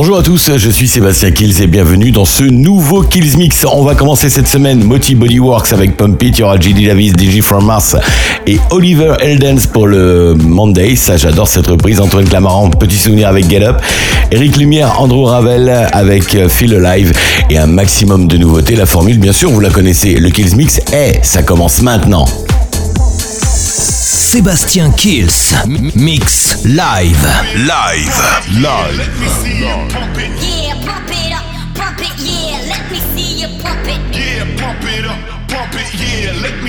Bonjour à tous, je suis Sébastien Kills et bienvenue dans ce nouveau Kills Mix. On va commencer cette semaine Moti Bodyworks avec Pump It, il y aura JD Davis, DJ From Mars et Oliver Eldens pour le Monday. Ça, j'adore cette reprise. Antoine Clamaran, petit souvenir avec Get Up. Eric Lumière, Andrew Ravel avec Feel Alive et un maximum de nouveautés. La formule, bien sûr, vous la connaissez. Le Kills Mix est, ça commence maintenant. Sébastien Kills Mix Live Live. Let me see you pump it. Yeah, pump it up, pump it, yeah. Let me see you pump it. Yeah, pump it up, pump it. Yeah, let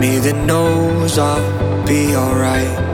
me that knows I'll be alright.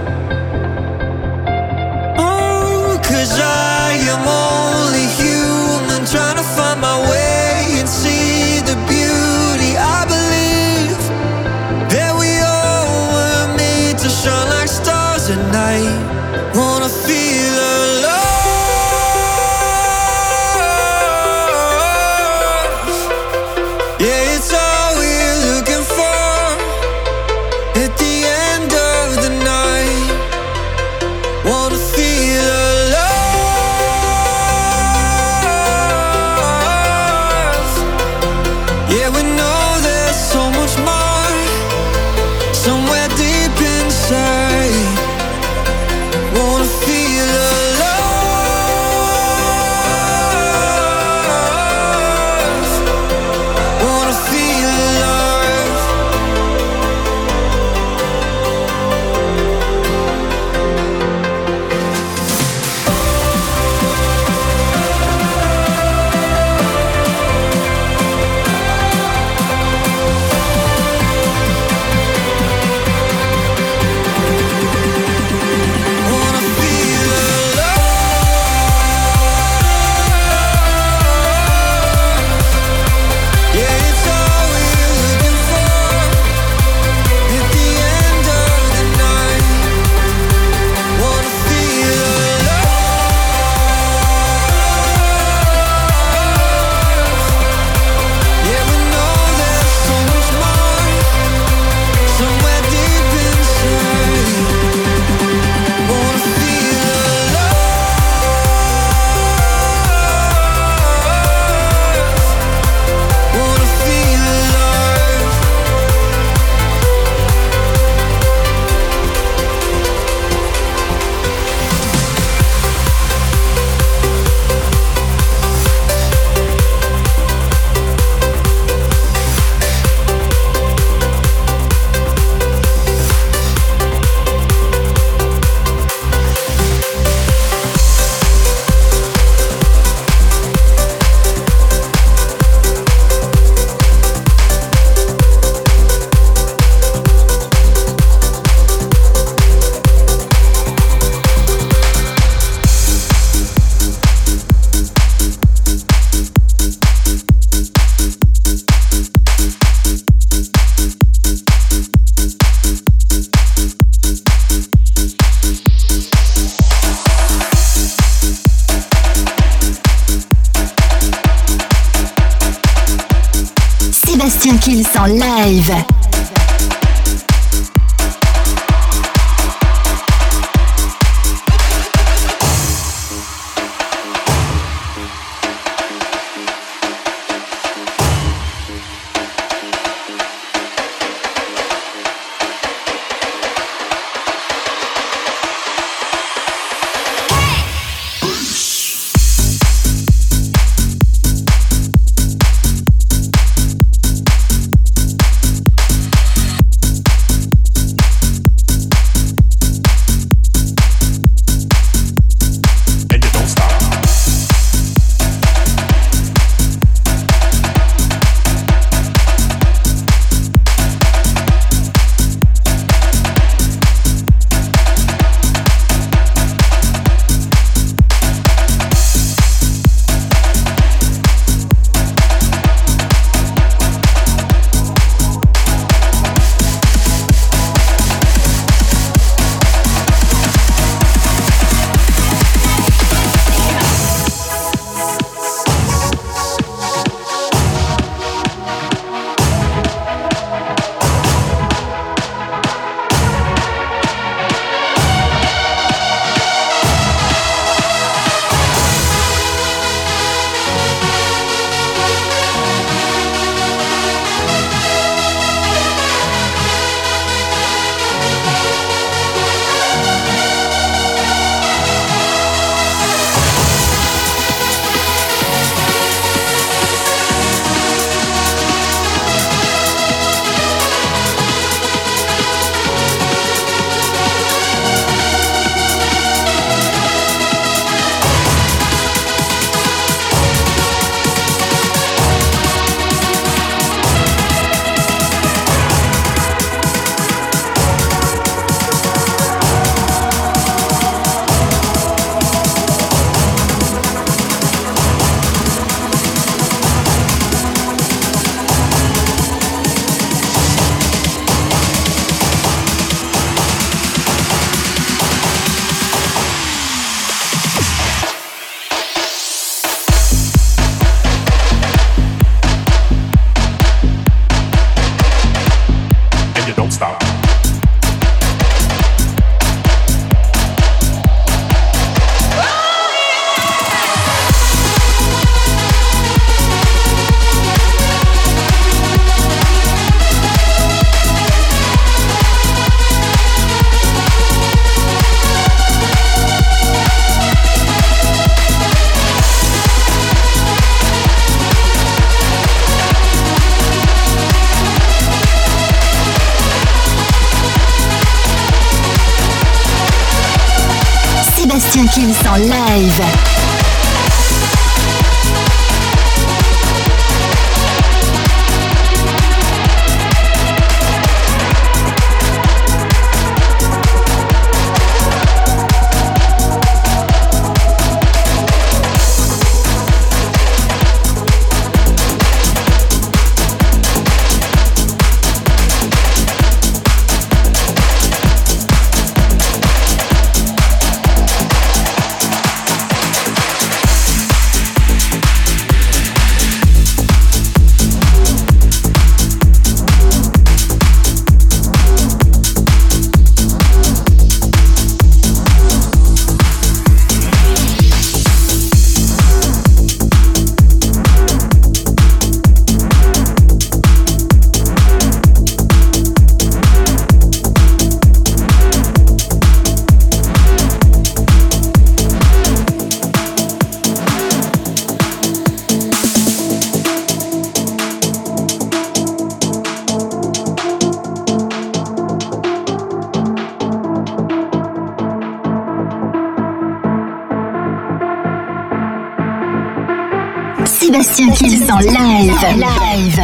Live. Live.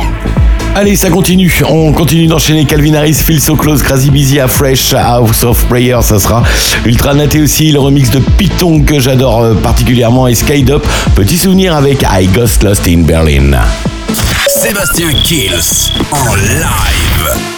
Allez, ça continue. On continue d'enchaîner Calvin Harris, Feel So Close, Crazy Busy, à Fresh, House of Prayer, ça sera ultra naté aussi. Le remix de Python que j'adore euh, particulièrement et Skydop. Petit souvenir avec I Ghost Lost in Berlin. Sébastien Kills en live.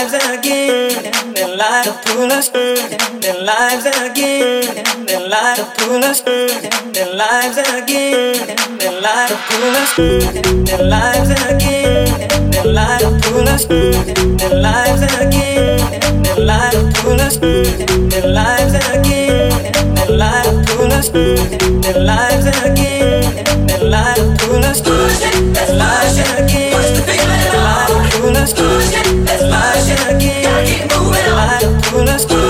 lives again, their lives to pull us, their lives again, their lives to pull us, their lives again, their lives to pull us, their lives again, their lives to pull us, their lives again, their lives to pull us, their lives again, their lives to pull us, their lives again, their lives to pull us, their lives again, their lives to pull us, their lives again. Let's go.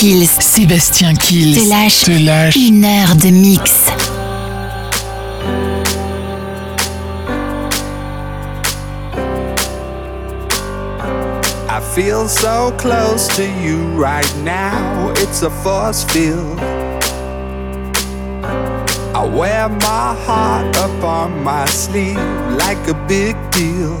Kills Sébastien Kills te lâche te lâche une heure de mix. I feel so close to you right now, it's a force field. I wear my heart up on my sleeve like a big deal.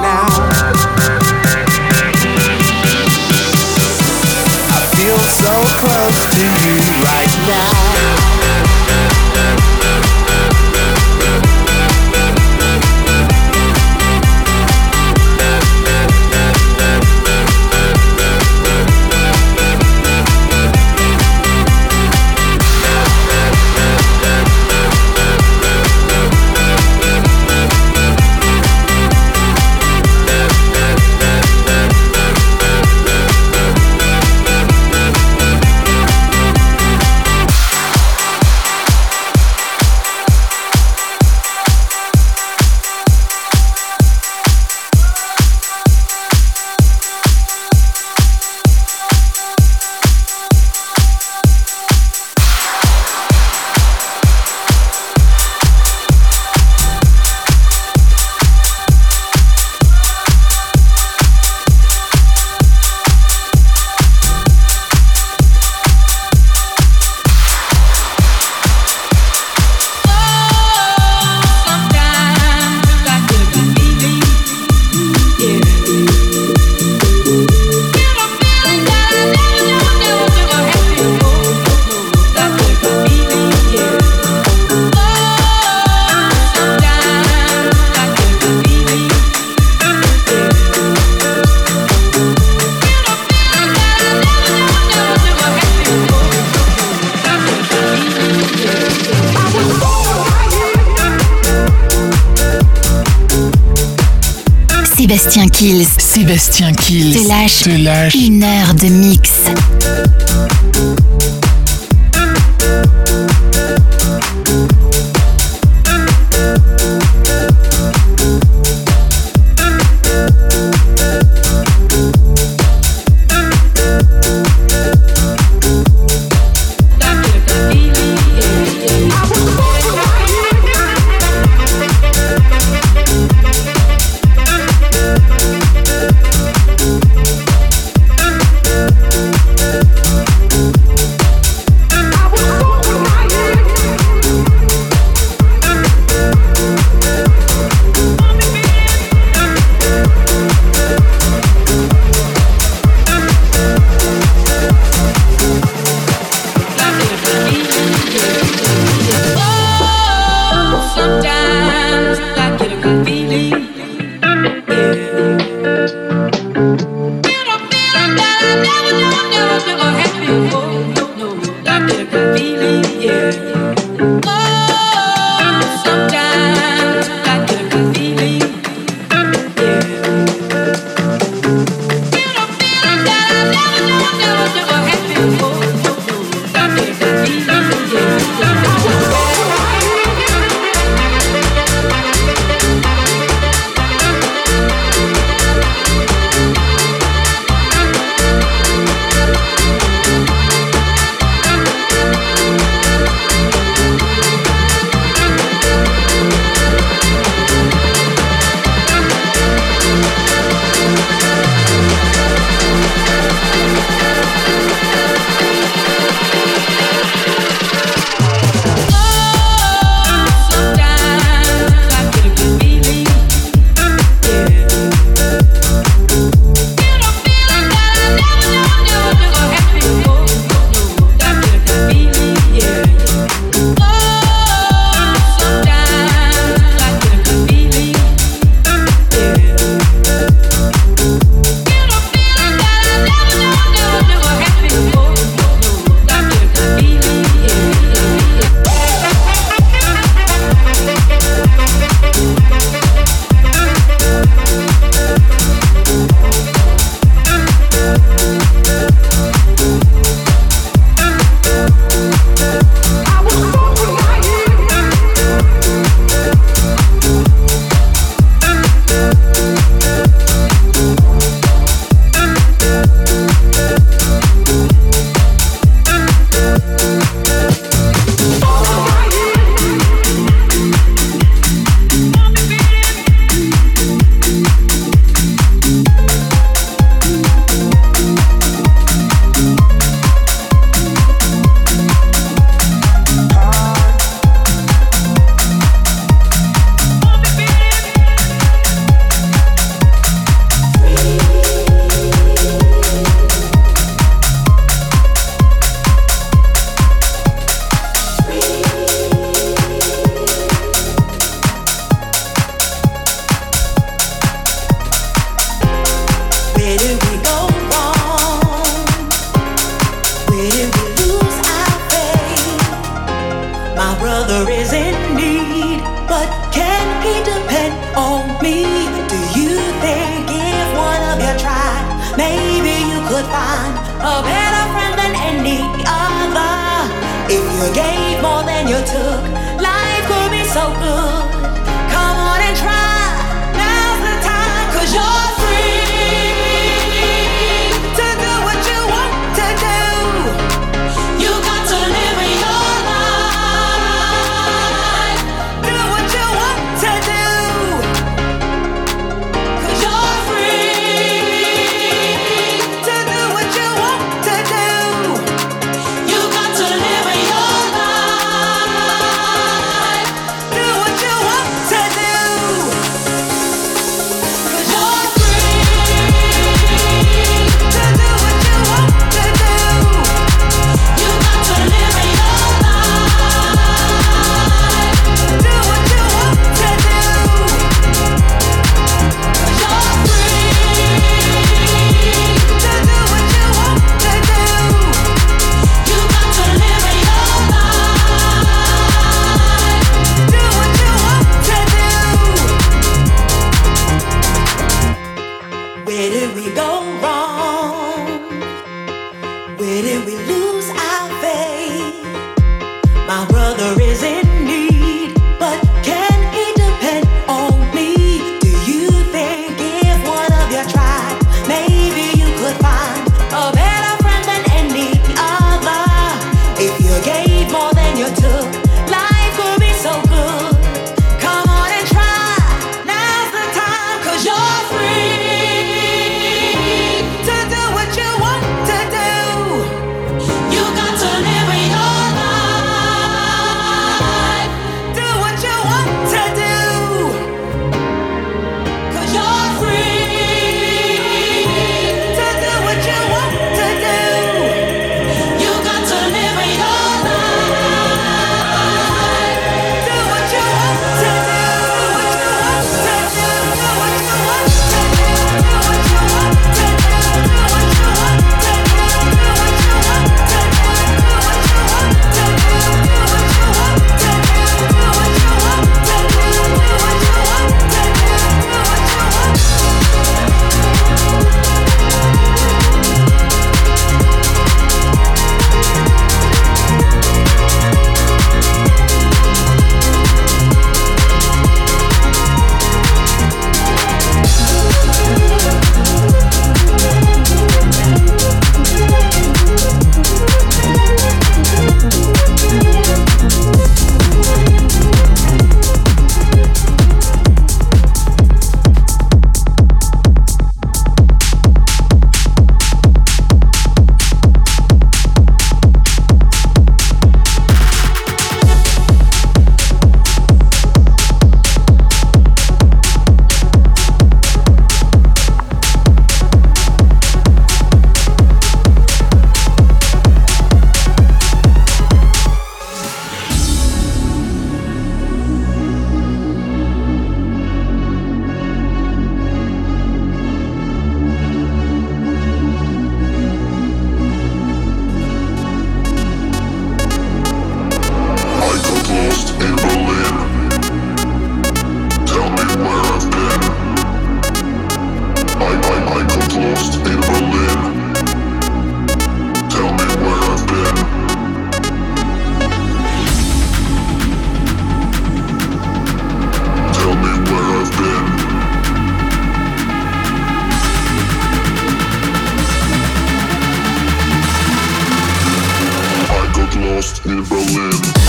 Lost in Berlin.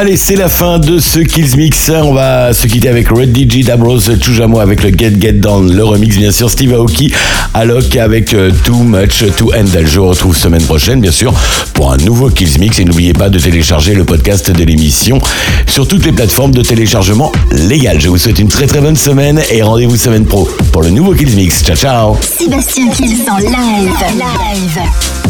Allez, c'est la fin de ce Kills Mix. On va se quitter avec Red DJ Dabros, Toujamo avec le Get Get Down, le remix bien sûr, Steve Aoki, Alok avec euh, Too Much to Handle. Je vous retrouve semaine prochaine bien sûr pour un nouveau Kills Mix et n'oubliez pas de télécharger le podcast de l'émission sur toutes les plateformes de téléchargement légal. Je vous souhaite une très très bonne semaine et rendez-vous semaine pro pour le nouveau Kills Mix. Ciao ciao Sébastien Kills en live. Live.